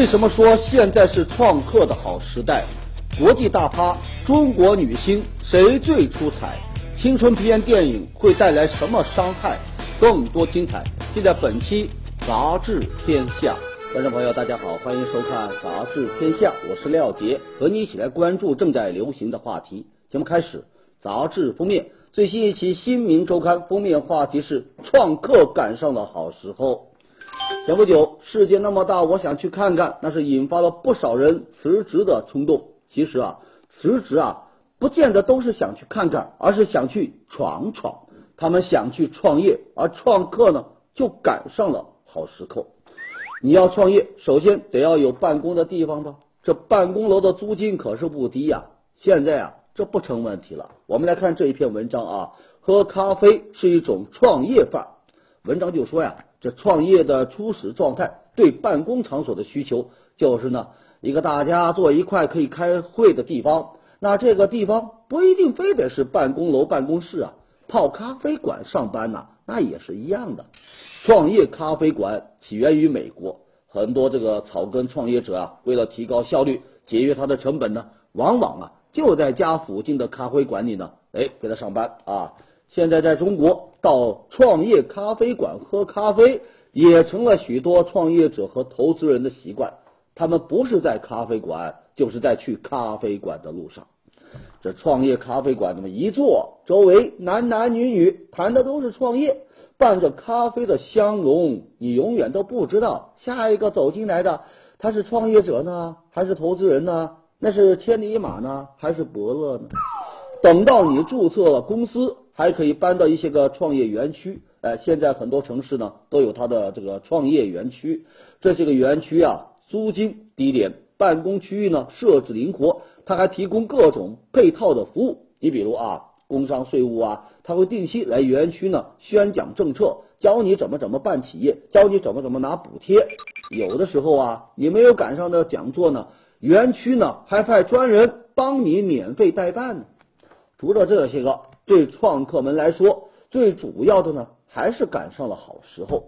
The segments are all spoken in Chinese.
为什么说现在是创客的好时代？国际大咖、中国女星谁最出彩？青春片电影会带来什么伤害？更多精彩，尽在本期《杂志天下》。观众朋友，大家好，欢迎收看《杂志天下》，我是廖杰，和你一起来关注正在流行的话题。节目开始，杂志封面最新一期《新民周刊》封面话题是“创客赶上了好时候”。前不久，世界那么大，我想去看看，那是引发了不少人辞职的冲动。其实啊，辞职啊，不见得都是想去看看，而是想去闯闯。他们想去创业，而创客呢，就赶上了好时候。你要创业，首先得要有办公的地方吧？这办公楼的租金可是不低呀。现在啊，这不成问题了。我们来看这一篇文章啊，喝咖啡是一种创业范儿。文章就说呀。这创业的初始状态，对办公场所的需求，就是呢一个大家坐一块可以开会的地方。那这个地方不一定非得是办公楼、办公室啊，泡咖啡馆上班呢，那也是一样的。创业咖啡馆起源于美国，很多这个草根创业者啊，为了提高效率、节约他的成本呢，往往啊就在家附近的咖啡馆里呢，哎给他上班啊。现在在中国，到创业咖啡馆喝咖啡也成了许多创业者和投资人的习惯。他们不是在咖啡馆，就是在去咖啡馆的路上。这创业咖啡馆那么一坐，周围男男女女谈的都是创业，伴着咖啡的香浓，你永远都不知道下一个走进来的他是创业者呢，还是投资人呢？那是千里马呢，还是伯乐呢？等到你注册了公司。还可以搬到一些个创业园区，哎，现在很多城市呢都有它的这个创业园区。这些个园区啊，租金低廉，办公区域呢设置灵活，它还提供各种配套的服务。你比如啊，工商税务啊，他会定期来园区呢宣讲政策，教你怎么怎么办企业，教你怎么怎么拿补贴。有的时候啊，你没有赶上的讲座呢，园区呢还派专人帮你免费代办呢。除了这些个。对创客们来说，最主要的呢，还是赶上了好时候。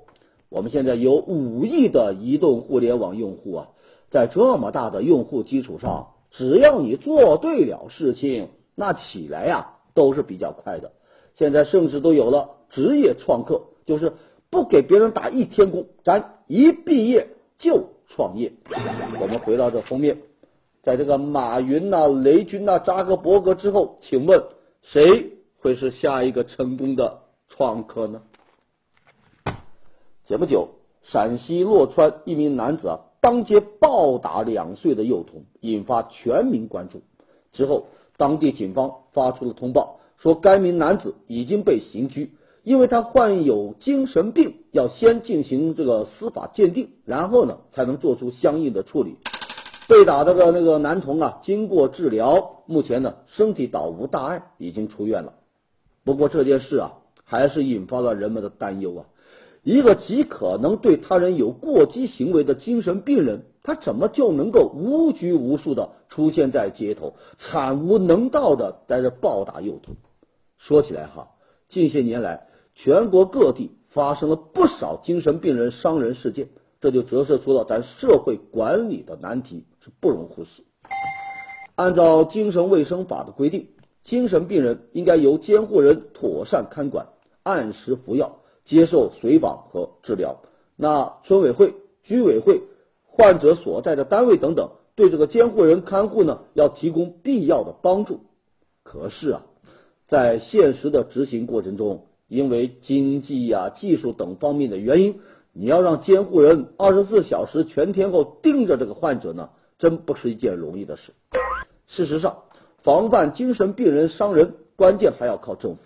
我们现在有五亿的移动互联网用户啊，在这么大的用户基础上，只要你做对了事情，那起来呀都是比较快的。现在甚至都有了职业创客，就是不给别人打一天工，咱一毕业就创业。我们回到这封面，在这个马云呐、雷军呐、扎克伯格之后，请问谁？会是下一个成功的创客呢？前不久，陕西洛川一名男子啊，当街暴打两岁的幼童，引发全民关注。之后，当地警方发出了通报，说该名男子已经被刑拘，因为他患有精神病，要先进行这个司法鉴定，然后呢，才能做出相应的处理。被打的那个男童啊，经过治疗，目前呢，身体倒无大碍，已经出院了。不过这件事啊，还是引发了人们的担忧啊。一个极可能对他人有过激行为的精神病人，他怎么就能够无拘无束的出现在街头，惨无能道的在这暴打幼童？说起来哈，近些年来，全国各地发生了不少精神病人伤人事件，这就折射出了咱社会管理的难题，是不容忽视。按照精神卫生法的规定。精神病人应该由监护人妥善看管，按时服药，接受随访和治疗。那村委会、居委会、患者所在的单位等等，对这个监护人看护呢，要提供必要的帮助。可是啊，在现实的执行过程中，因为经济呀、技术等方面的原因，你要让监护人二十四小时全天候盯着这个患者呢，真不是一件容易的事。事实上。防范精神病人伤人，关键还要靠政府。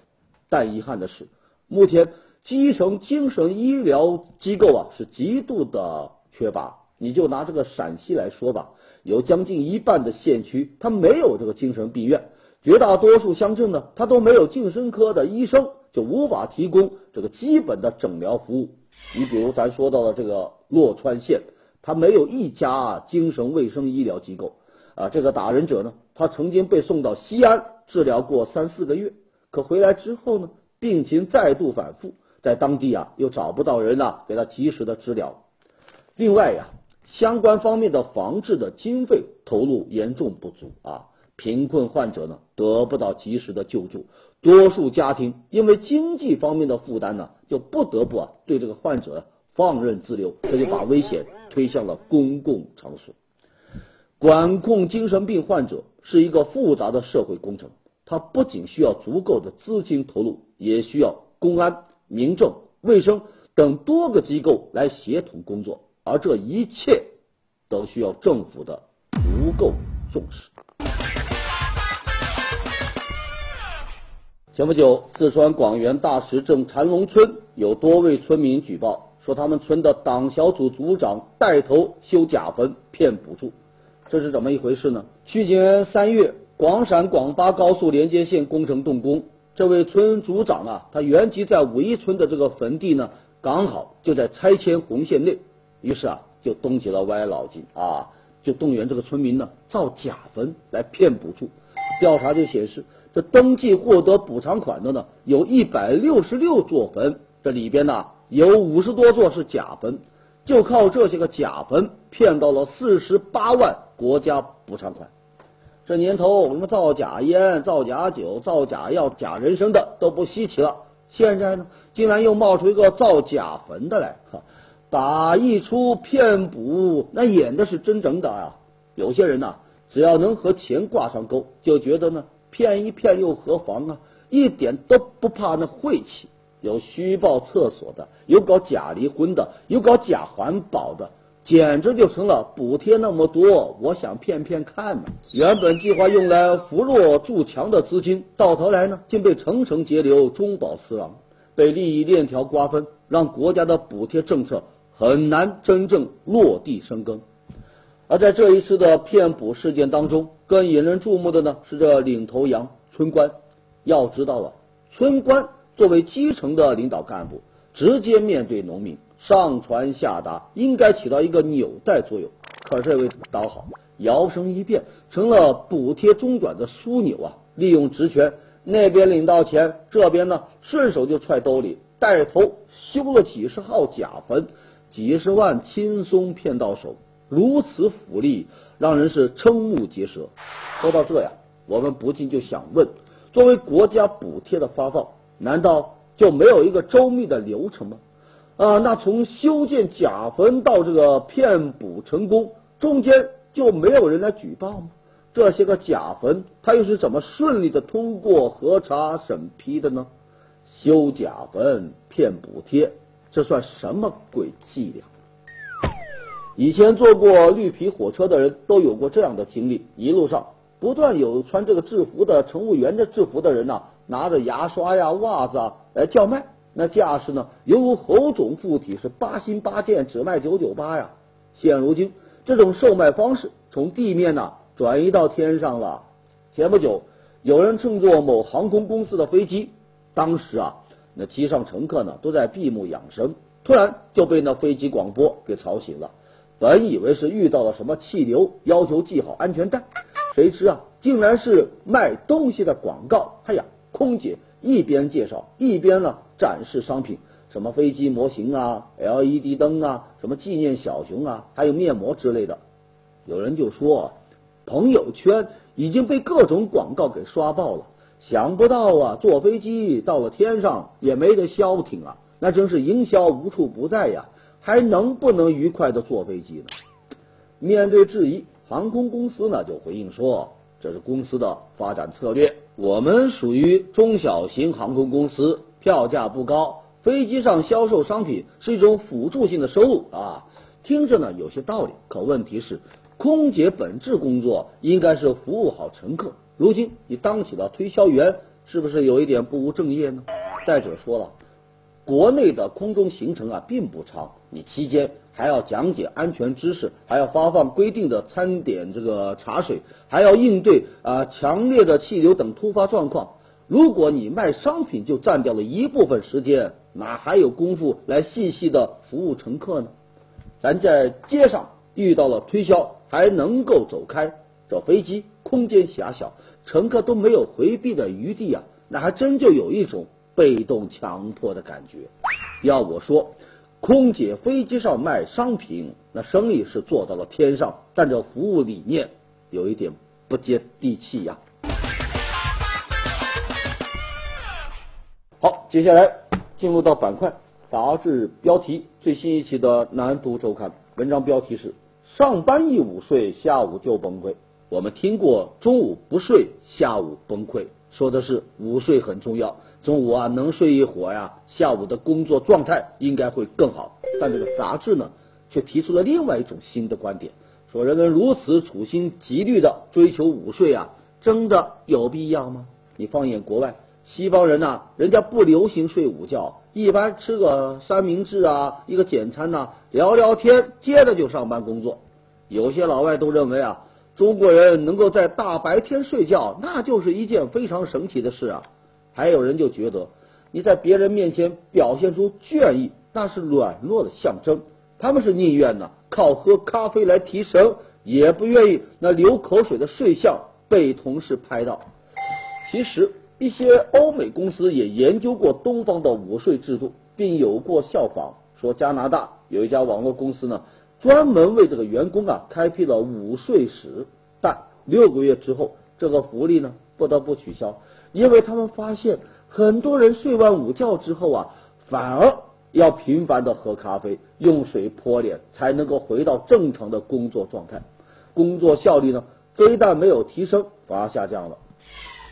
但遗憾的是，目前基层精神医疗机构啊是极度的缺乏。你就拿这个陕西来说吧，有将近一半的县区它没有这个精神病院，绝大多数乡镇呢它都没有精神科的医生，就无法提供这个基本的诊疗服务。你比如咱说到的这个洛川县，它没有一家精神卫生医疗机构。啊，这个打人者呢，他曾经被送到西安治疗过三四个月，可回来之后呢，病情再度反复，在当地啊又找不到人啊给他及时的治疗。另外呀，相关方面的防治的经费投入严重不足啊，贫困患者呢得不到及时的救助，多数家庭因为经济方面的负担呢，就不得不啊对这个患者放任自流，这就把危险推向了公共场所。管控精神病患者是一个复杂的社会工程，它不仅需要足够的资金投入，也需要公安、民政、卫生等多个机构来协同工作。而这一切都需要政府的足够重视。前不久，四川广元大石镇禅龙村有多位村民举报说，他们村的党小组组长带头修假坟骗补助，这是怎么一回事呢？去年三月，广陕广巴高速连接线工程动工，这位村组长啊，他原籍在五一村的这个坟地呢，刚好就在拆迁红线内。于是啊，就动起了歪脑筋啊，就动员这个村民呢造假坟来骗补助。调查就显示，这登记获得补偿款的呢，有一百六十六座坟，这里边呢有五十多座是假坟，就靠这些个假坟骗到了四十八万国家补偿款。这年头，我们造假烟、造假酒、造假药、假人参的都不稀奇了，现在呢，竟然又冒出一个造假坟的来，哈。打一出骗补，那演的是真正的啊！有些人呐，只要能和钱挂上钩，就觉得呢骗一骗又何妨啊，一点都不怕那晦气。有虚报厕所的，有搞假离婚的，有搞假环保的，简直就成了补贴那么多，我想骗骗看呢。原本计划用来扶弱助强的资金，到头来呢，竟被层层截流，中饱私囊，被利益链条瓜分，让国家的补贴政策。很难真正落地生根，而在这一次的骗补事件当中，更引人注目的呢是这领头羊村官。要知道啊，村官作为基层的领导干部，直接面对农民，上传下达，应该起到一个纽带作用。可这位倒好，摇身一变成了补贴中转的枢纽啊！利用职权，那边领到钱，这边呢顺手就揣兜里，带头修了几十号假坟。几十万轻松骗到手，如此福利让人是瞠目结舌。说到这呀，我们不禁就想问：作为国家补贴的发放，难道就没有一个周密的流程吗？啊，那从修建假坟到这个骗补成功，中间就没有人来举报吗？这些个假坟，他又是怎么顺利的通过核查审批的呢？修假坟骗补贴。这算什么鬼伎俩？以前坐过绿皮火车的人都有过这样的经历：一路上不断有穿这个制服的乘务员的制服的人呐，拿着牙刷呀、袜子啊来叫卖，那架势呢，犹如猴总附体，是八心八箭，只卖九九八呀。现如今，这种售卖方式从地面呢转移到天上了。前不久，有人乘坐某航空公司的飞机，当时啊。那机上乘客呢，都在闭目养神，突然就被那飞机广播给吵醒了。本以为是遇到了什么气流，要求系好安全带，谁知啊，竟然是卖东西的广告。哎呀，空姐一边介绍，一边呢展示商品，什么飞机模型啊、LED 灯啊、什么纪念小熊啊，还有面膜之类的。有人就说，朋友圈已经被各种广告给刷爆了。想不到啊，坐飞机到了天上也没得消停啊，那真是营销无处不在呀！还能不能愉快的坐飞机呢？面对质疑，航空公司呢就回应说，这是公司的发展策略。我们属于中小型航空公司，票价不高，飞机上销售商品是一种辅助性的收入啊。听着呢有些道理，可问题是，空姐本质工作应该是服务好乘客。如今你当起了推销员，是不是有一点不务正业呢？再者说了，国内的空中行程啊并不长，你期间还要讲解安全知识，还要发放规定的餐点这个茶水，还要应对啊强烈的气流等突发状况。如果你卖商品就占掉了一部分时间，哪还有功夫来细细的服务乘客呢？咱在街上遇到了推销，还能够走开。这飞机空间狭小，乘客都没有回避的余地啊，那还真就有一种被动强迫的感觉。要我说，空姐飞机上卖商品，那生意是做到了天上，但这服务理念有一点不接地气呀。好，接下来进入到板块杂志标题，最新一期的《南都周刊》文章标题是：上班一午睡，下午就崩溃。我们听过中午不睡，下午崩溃，说的是午睡很重要，中午啊能睡一会儿呀，下午的工作状态应该会更好。但这个杂志呢，却提出了另外一种新的观点，说人们如此处心积虑的追求午睡啊，真的有必要吗？你放眼国外，西方人呐，人家不流行睡午觉，一般吃个三明治啊，一个简餐呐，聊聊天，接着就上班工作。有些老外都认为啊。中国人能够在大白天睡觉，那就是一件非常神奇的事啊！还有人就觉得你在别人面前表现出倦意，那是软弱的象征。他们是宁愿呢靠喝咖啡来提神，也不愿意那流口水的睡相被同事拍到。其实，一些欧美公司也研究过东方的午睡制度，并有过效仿。说加拿大有一家网络公司呢。专门为这个员工啊开辟了午睡室，但六个月之后，这个福利呢不得不取消，因为他们发现很多人睡完午觉之后啊，反而要频繁的喝咖啡、用水泼脸，才能够回到正常的工作状态，工作效率呢非但没有提升，反而下降了。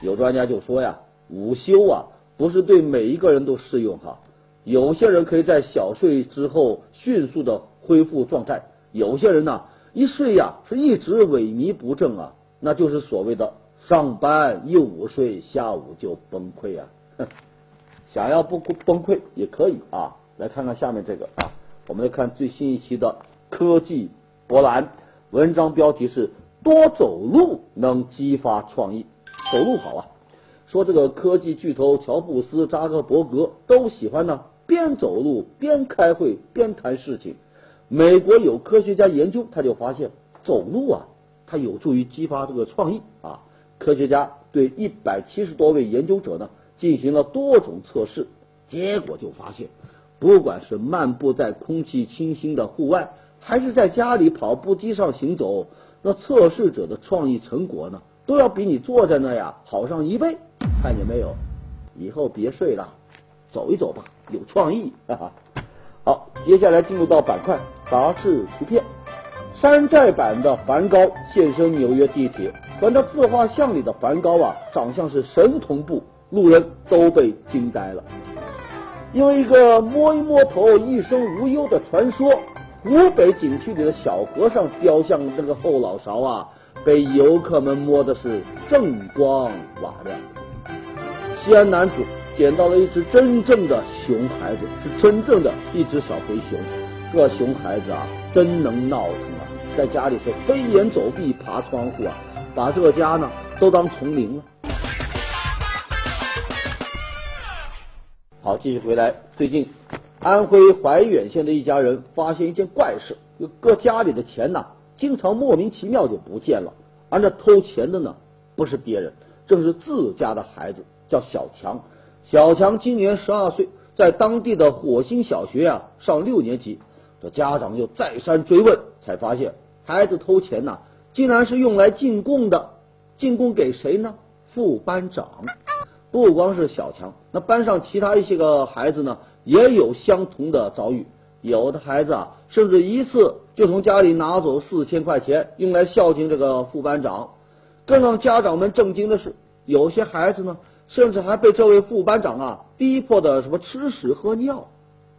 有专家就说呀，午休啊不是对每一个人都适用哈，有些人可以在小睡之后迅速的。恢复状态，有些人呢一睡呀是一直萎靡不振啊，那就是所谓的上班一午睡，下午就崩溃啊。想要不崩溃也可以啊，来看看下面这个啊，我们来看最新一期的科技博览，文章标题是多走路能激发创意，走路好啊。说这个科技巨头乔布斯、扎克伯格都喜欢呢，边走路边开会边谈事情。美国有科学家研究，他就发现走路啊，它有助于激发这个创意啊。科学家对一百七十多位研究者呢进行了多种测试，结果就发现，不管是漫步在空气清新的户外，还是在家里跑步机上行走，那测试者的创意成果呢，都要比你坐在那呀好上一倍。看见没有？以后别睡了，走一走吧，有创意。哈哈。好，接下来进入到板块。杂志图片，山寨版的梵高现身纽约地铁，和那自画像里的梵高啊，长相是神同步，路人都被惊呆了。因为一个摸一摸头一生无忧的传说，湖北景区里的小和尚雕像这个后脑勺啊，被游客们摸的是锃光瓦亮。西安男子捡到了一只真正的熊孩子，是真正的一只小灰熊。这熊孩子啊，真能闹腾啊，在家里是飞檐走壁、爬窗户啊，把这个家呢都当丛林了。好，继续回来。最近，安徽怀远县的一家人发现一件怪事：，就搁家里的钱呐，经常莫名其妙就不见了。而那偷钱的呢，不是别人，正是自家的孩子，叫小强。小强今年十二岁，在当地的火星小学啊上六年级。家长又再三追问，才发现孩子偷钱呐，竟然是用来进贡的。进贡给谁呢？副班长。不光是小强，那班上其他一些个孩子呢，也有相同的遭遇。有的孩子啊，甚至一次就从家里拿走四千块钱，用来孝敬这个副班长。更让家长们震惊的是，有些孩子呢，甚至还被这位副班长啊逼迫的什么吃屎喝尿。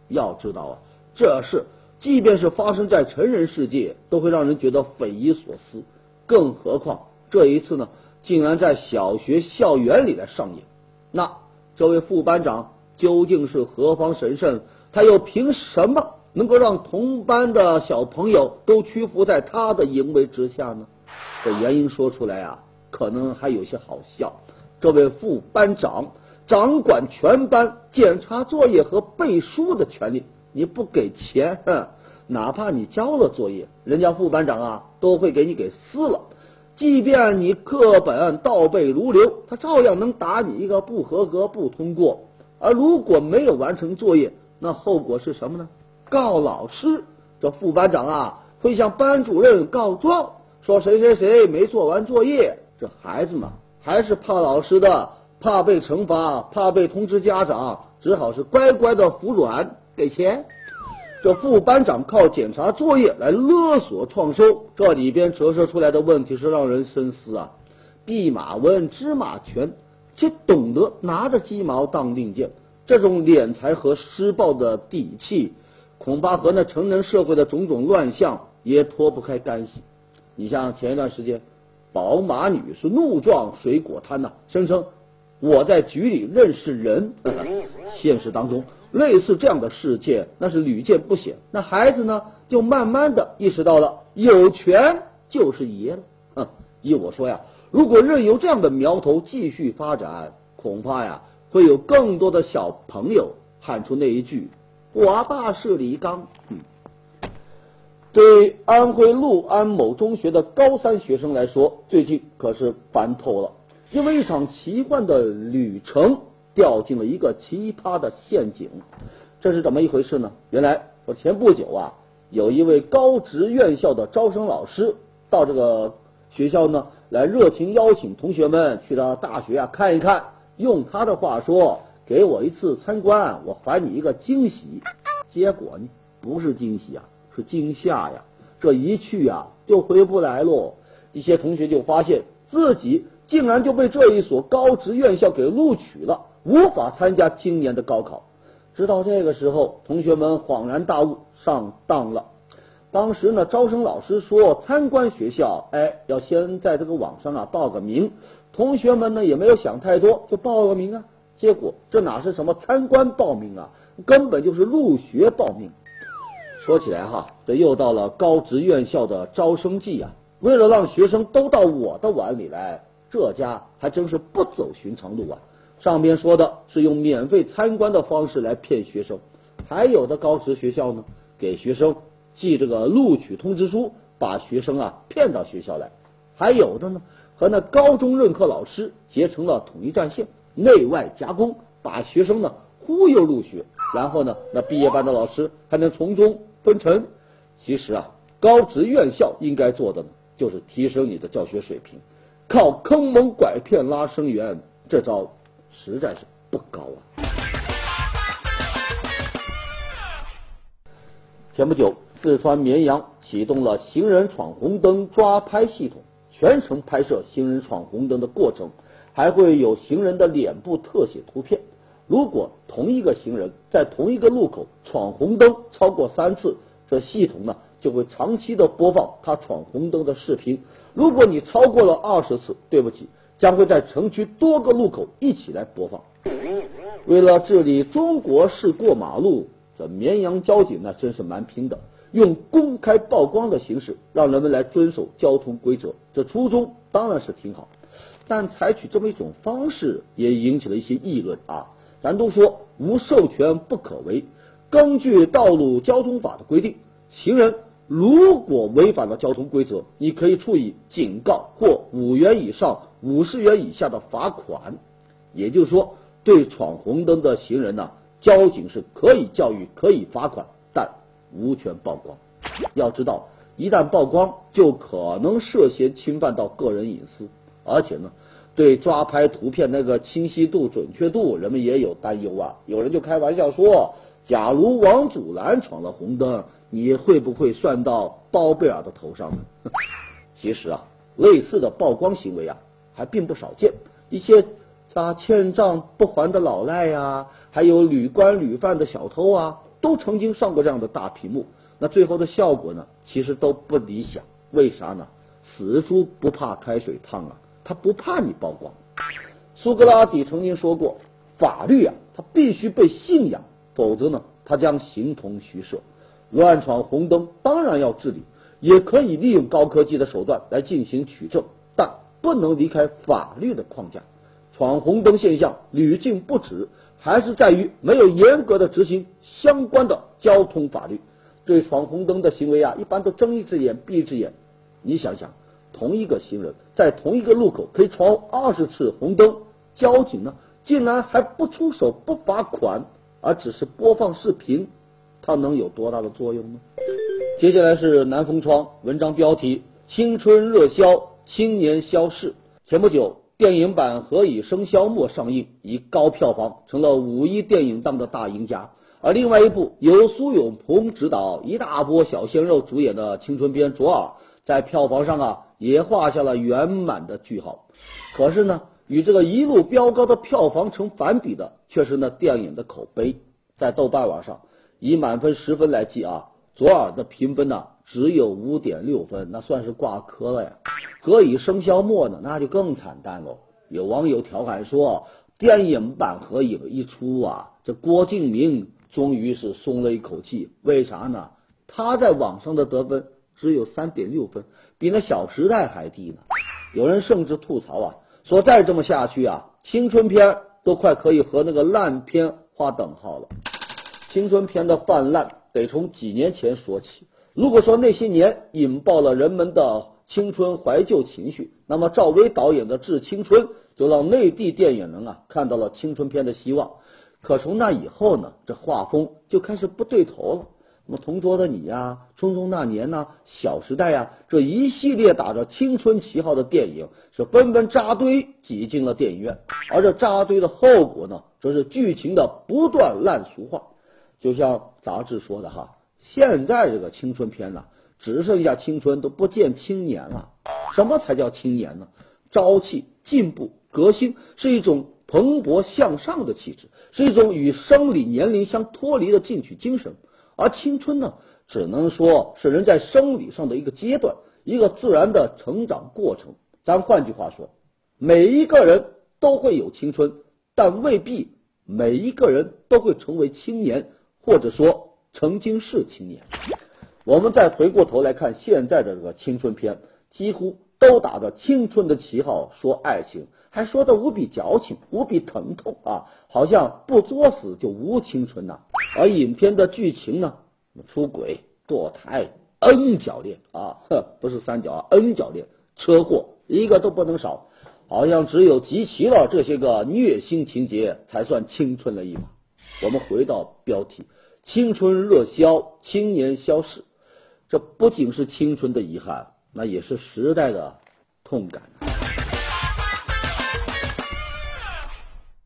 要知道啊，这是。即便是发生在成人世界，都会让人觉得匪夷所思。更何况这一次呢，竟然在小学校园里来上演。那这位副班长究竟是何方神圣？他又凭什么能够让同班的小朋友都屈服在他的淫威之下呢？这原因说出来啊，可能还有些好笑。这位副班长掌管全班检查作业和背书的权利。你不给钱，哪怕你交了作业，人家副班长啊都会给你给撕了。即便你课本倒背如流，他照样能打你一个不合格、不通过。而如果没有完成作业，那后果是什么呢？告老师，这副班长啊会向班主任告状，说谁谁谁没做完作业。这孩子嘛还是怕老师的，怕被惩罚，怕被通知家长，只好是乖乖的服软给钱。这副班长靠检查作业来勒索创收，这里边折射出来的问题是让人深思啊。弼马温，芝麻权，且懂得拿着鸡毛当令箭，这种敛财和施暴的底气，恐怕和那成人社会的种种乱象也脱不开干系。你像前一段时间，宝马女是怒撞水果摊呐，声称我在局里认识人。现实当中。类似这样的事件，那是屡见不鲜。那孩子呢，就慢慢的意识到了，有权就是爷了。哼，依我说呀，如果任由这样的苗头继续发展，恐怕呀，会有更多的小朋友喊出那一句“我爸是李刚”。嗯，对安徽六安某中学的高三学生来说，最近可是烦透了，因为一场奇幻的旅程。掉进了一个奇葩的陷阱，这是怎么一回事呢？原来说前不久啊，有一位高职院校的招生老师到这个学校呢，来热情邀请同学们去到大学啊看一看。用他的话说：“给我一次参观，我还你一个惊喜。”结果呢，不是惊喜啊，是惊吓呀！这一去啊，就回不来喽。一些同学就发现自己竟然就被这一所高职院校给录取了。无法参加今年的高考，直到这个时候，同学们恍然大悟，上当了。当时呢，招生老师说参观学校，哎，要先在这个网上啊报个名。同学们呢也没有想太多，就报个名啊。结果这哪是什么参观报名啊，根本就是入学报名。说起来哈，这又到了高职院校的招生季啊。为了让学生都到我的碗里来，这家还真是不走寻常路啊。上边说的是用免费参观的方式来骗学生，还有的高职学校呢，给学生寄这个录取通知书，把学生啊骗到学校来；还有的呢，和那高中任课老师结成了统一战线，内外夹攻，把学生呢忽悠入学，然后呢，那毕业班的老师还能从中分成。其实啊，高职院校应该做的呢，就是提升你的教学水平，靠坑蒙拐骗拉生源这招。实在是不高啊！前不久，四川绵阳启动了行人闯红灯抓拍系统，全程拍摄行人闯红灯的过程，还会有行人的脸部特写图片。如果同一个行人在同一个路口闯红灯超过三次，这系统呢就会长期的播放他闯红灯的视频。如果你超过了二十次，对不起。将会在城区多个路口一起来播放。为了治理中国式过马路，这绵阳交警那真是蛮拼的，用公开曝光的形式让人们来遵守交通规则。这初衷当然是挺好，但采取这么一种方式也引起了一些议论啊。咱都说无授权不可为，根据道路交通法的规定，行人。如果违反了交通规则，你可以处以警告或五元以上五十元以下的罚款。也就是说，对闯红灯的行人呢，交警是可以教育、可以罚款，但无权曝光。要知道，一旦曝光，就可能涉嫌侵犯到个人隐私，而且呢，对抓拍图片那个清晰度、准确度，人们也有担忧啊。有人就开玩笑说，假如王祖蓝闯了红灯。你会不会算到包贝尔的头上呢？其实啊，类似的曝光行为啊，还并不少见。一些啊欠账不还的老赖呀，还有屡官屡犯的小偷啊，都曾经上过这样的大屏幕。那最后的效果呢，其实都不理想。为啥呢？死猪不怕开水烫啊，他不怕你曝光。苏格拉底曾经说过，法律啊，它必须被信仰，否则呢，它将形同虚设。乱闯红灯当然要治理，也可以利用高科技的手段来进行取证，但不能离开法律的框架。闯红灯现象屡禁不止，还是在于没有严格的执行相关的交通法律。对闯红灯的行为啊，一般都睁一只眼闭一只眼。你想想，同一个行人在同一个路口可以闯二十次红灯，交警呢竟然还不出手不罚款，而只是播放视频。它能有多大的作用呢？接下来是南风窗文章标题：青春热销，青年消逝。前不久，电影版《何以笙箫默》上映，以高票房成了五一电影档的大赢家。而另外一部由苏有朋执导、一大波小鲜肉主演的青春片《左耳》，在票房上啊也画下了圆满的句号。可是呢，与这个一路飙高的票房成反比的，却是那电影的口碑。在豆瓣网上，以满分十分来计啊。左耳的评分呢只有五点六分，那算是挂科了呀。何以笙箫默呢，那就更惨淡喽。有网友调侃说，电影版何以一出啊，这郭敬明终于是松了一口气。为啥呢？他在网上的得分只有三点六分，比那《小时代》还低呢。有人甚至吐槽啊，说再这么下去啊，青春片都快可以和那个烂片划等号了。青春片的泛滥。得从几年前说起。如果说那些年引爆了人们的青春怀旧情绪，那么赵薇导演的《致青春》就让内地电影人啊看到了青春片的希望。可从那以后呢，这画风就开始不对头了。那么《同桌的你》呀，《匆匆那年》呐，《小时代》呀，这一系列打着青春旗号的电影是纷纷扎堆挤进了电影院，而这扎堆的后果呢，则是剧情的不断烂俗化。就像杂志说的哈，现在这个青春片呢，只剩下青春都不见青年了。什么才叫青年呢？朝气、进步、革新，是一种蓬勃向上的气质，是一种与生理年龄相脱离的进取精神。而青春呢，只能说是人在生理上的一个阶段，一个自然的成长过程。咱换句话说，每一个人都会有青春，但未必每一个人都会成为青年。或者说曾经是青年，我们再回过头来看现在的这个青春片，几乎都打着青春的旗号说爱情，还说的无比矫情、无比疼痛啊，好像不作死就无青春呐。而影片的剧情呢，出轨、堕胎、N 角恋啊，呵，不是三角啊，N 角恋、车祸，一个都不能少，好像只有集齐了这些个虐心情节，才算青春了一把。我们回到标题。青春热销，青年消逝，这不仅是青春的遗憾，那也是时代的痛感。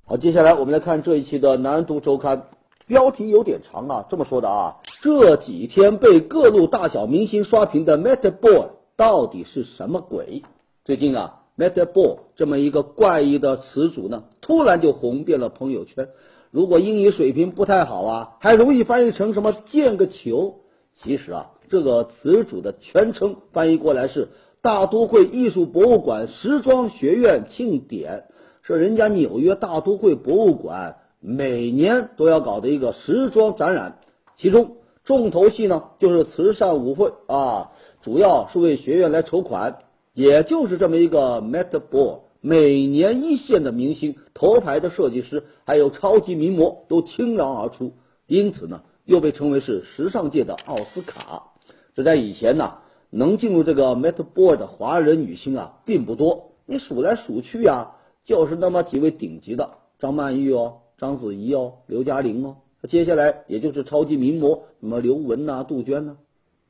好，接下来我们来看这一期的南都周刊，标题有点长啊，这么说的啊，这几天被各路大小明星刷屏的 Meta Boy 到底是什么鬼？最近啊，Meta Boy 这么一个怪异的词组呢，突然就红遍了朋友圈。如果英语水平不太好啊，还容易翻译成什么“建个球”。其实啊，这个词组的全称翻译过来是“大都会艺术博物馆时装学院庆典”，是人家纽约大都会博物馆每年都要搞的一个时装展览。其中重头戏呢，就是慈善舞会啊，主要是为学院来筹款。也就是这么一个 Met Ball。每年一线的明星、头牌的设计师，还有超级名模都倾囊而出，因此呢，又被称为是时尚界的奥斯卡。这在以前呢，能进入这个 Met Ball 的华人女星啊，并不多。你数来数去啊，就是那么几位顶级的：张曼玉哦，章子怡哦，刘嘉玲哦。接下来也就是超级名模，什么刘雯呐、杜鹃呐。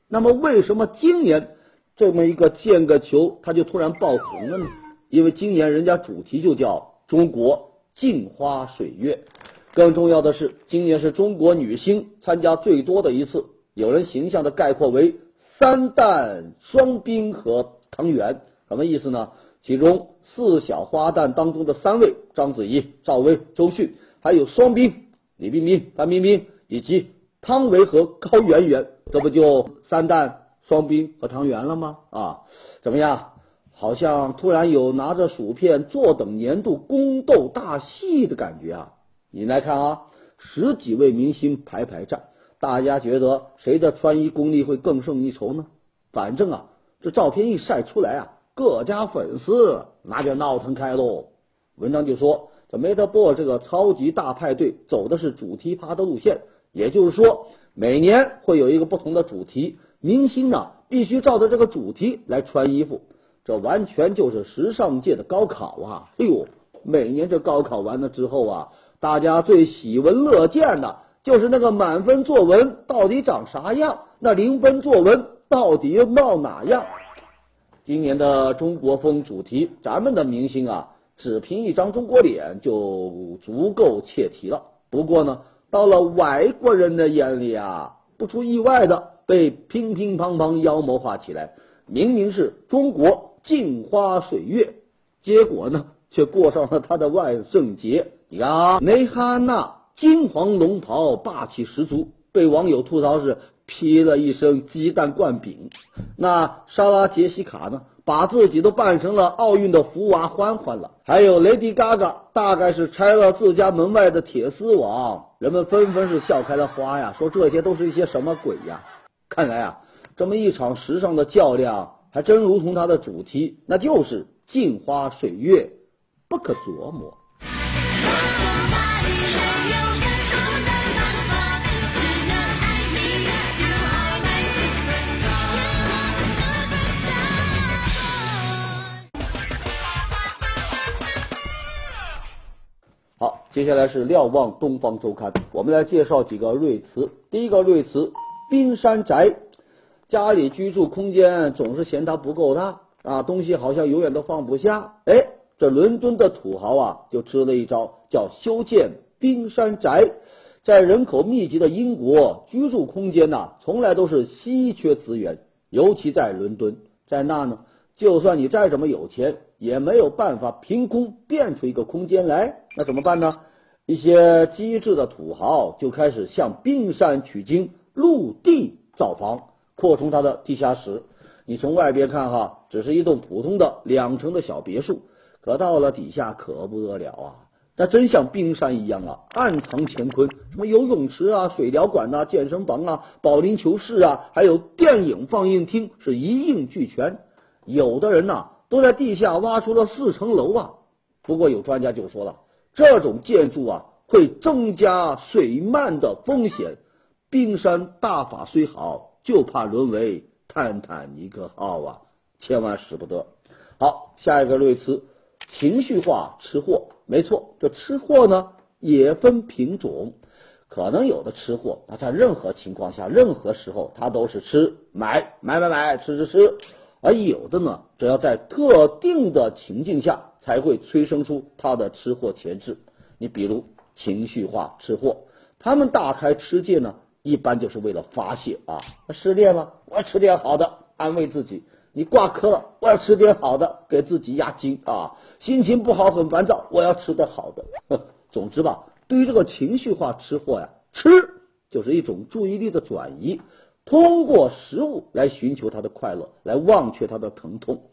那么为什么今年这么一个建个球，他就突然爆红了呢？因为今年人家主题就叫中国镜花水月，更重要的是，今年是中国女星参加最多的一次。有人形象的概括为“三旦双冰和汤圆”，什么意思呢？其中四小花旦当中的三位章子怡、赵薇、周迅，还有双冰李冰冰、范冰冰，以及汤唯和高圆圆，这不就三旦双冰和汤圆了吗？啊，怎么样？好像突然有拿着薯片坐等年度宫斗大戏的感觉啊！你来看啊，十几位明星排排站，大家觉得谁的穿衣功力会更胜一筹呢？反正啊，这照片一晒出来啊，各家粉丝那就闹腾开喽。文章就说，这 Meta Ball 这个超级大派对走的是主题趴的路线，也就是说，每年会有一个不同的主题，明星呢必须照着这个主题来穿衣服。这完全就是时尚界的高考啊！哎呦，每年这高考完了之后啊，大家最喜闻乐见的就是那个满分作文到底长啥样，那零分作文到底又闹哪样？今年的中国风主题，咱们的明星啊，只凭一张中国脸就足够切题了。不过呢，到了外国人的眼里啊，不出意外的被乒乒乓乓妖魔化起来。明明是中国镜花水月，结果呢，却过上了他的万圣节。你看啊，内哈娜金黄龙袍霸气十足，被网友吐槽是披了一身鸡蛋灌饼。那莎拉杰西卡呢，把自己都扮成了奥运的福娃欢欢了。还有 Lady Gaga，大概是拆了自家门外的铁丝网，人们纷纷是笑开了花呀，说这些都是一些什么鬼呀？看来啊。这么一场时尚的较量，还真如同它的主题，那就是镜花水月，不可琢磨。好，接下来是瞭望东方周刊，我们来介绍几个瑞词。第一个瑞词：冰山宅。家里居住空间总是嫌它不够大啊，东西好像永远都放不下。哎，这伦敦的土豪啊，就支了一招，叫修建冰山宅。在人口密集的英国，居住空间呐，从来都是稀缺资源，尤其在伦敦，在那呢，就算你再怎么有钱，也没有办法凭空变出一个空间来。那怎么办呢？一些机智的土豪就开始向冰山取经，陆地造房。扩充它的地下室，你从外边看哈，只是一栋普通的两层的小别墅，可到了底下可不得了啊！那真像冰山一样啊，暗藏乾坤，什么游泳池啊、水疗馆呐、健身房啊、保龄球室啊，还有电影放映厅，是一应俱全。有的人呐，都在地下挖出了四层楼啊。不过有专家就说了，这种建筑啊，会增加水漫的风险。冰山大法虽好。就怕沦为泰坦尼克号啊！千万使不得。好，下一个瑞词，情绪化吃货。没错，这吃货呢也分品种，可能有的吃货，那在任何情况下、任何时候，他都是吃买买买买吃吃吃；而有的呢，只要在特定的情境下，才会催生出他的吃货潜质。你比如情绪化吃货，他们大开吃戒呢。一般就是为了发泄啊，失恋了，我要吃点好的安慰自己；你挂科了，我要吃点好的给自己压惊啊；心情不好很烦躁，我要吃点好的。总之吧，对于这个情绪化吃货呀，吃就是一种注意力的转移，通过食物来寻求他的快乐，来忘却他的疼痛。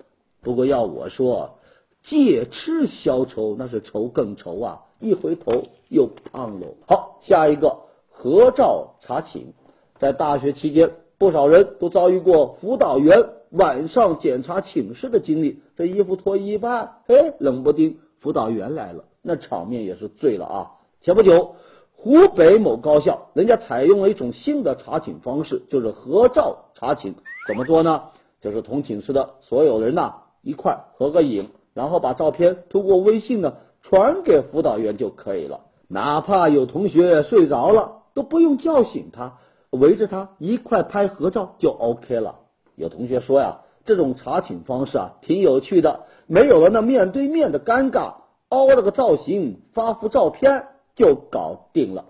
不过要我说，戒吃消愁，那是愁更愁啊！一回头又胖喽。好，下一个。合照查寝，在大学期间，不少人都遭遇过辅导员晚上检查寝室的经历。这衣服脱一半，哎，冷不丁辅导员来了，那场面也是醉了啊！前不久，湖北某高校，人家采用了一种新的查寝方式，就是合照查寝。怎么做呢？就是同寝室的所有人呐一块合个影，然后把照片通过微信呢传给辅导员就可以了。哪怕有同学睡着了。都不用叫醒他，围着他一块拍合照就 OK 了。有同学说呀，这种查寝方式啊挺有趣的，没有了那面对面的尴尬，凹了个造型，发幅照片就搞定了。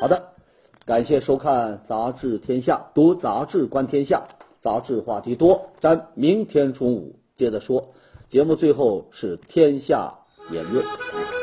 好的，感谢收看《杂志天下》，读杂志观天下，杂志话题多，咱明天中午接着说。节目最后是天下言论。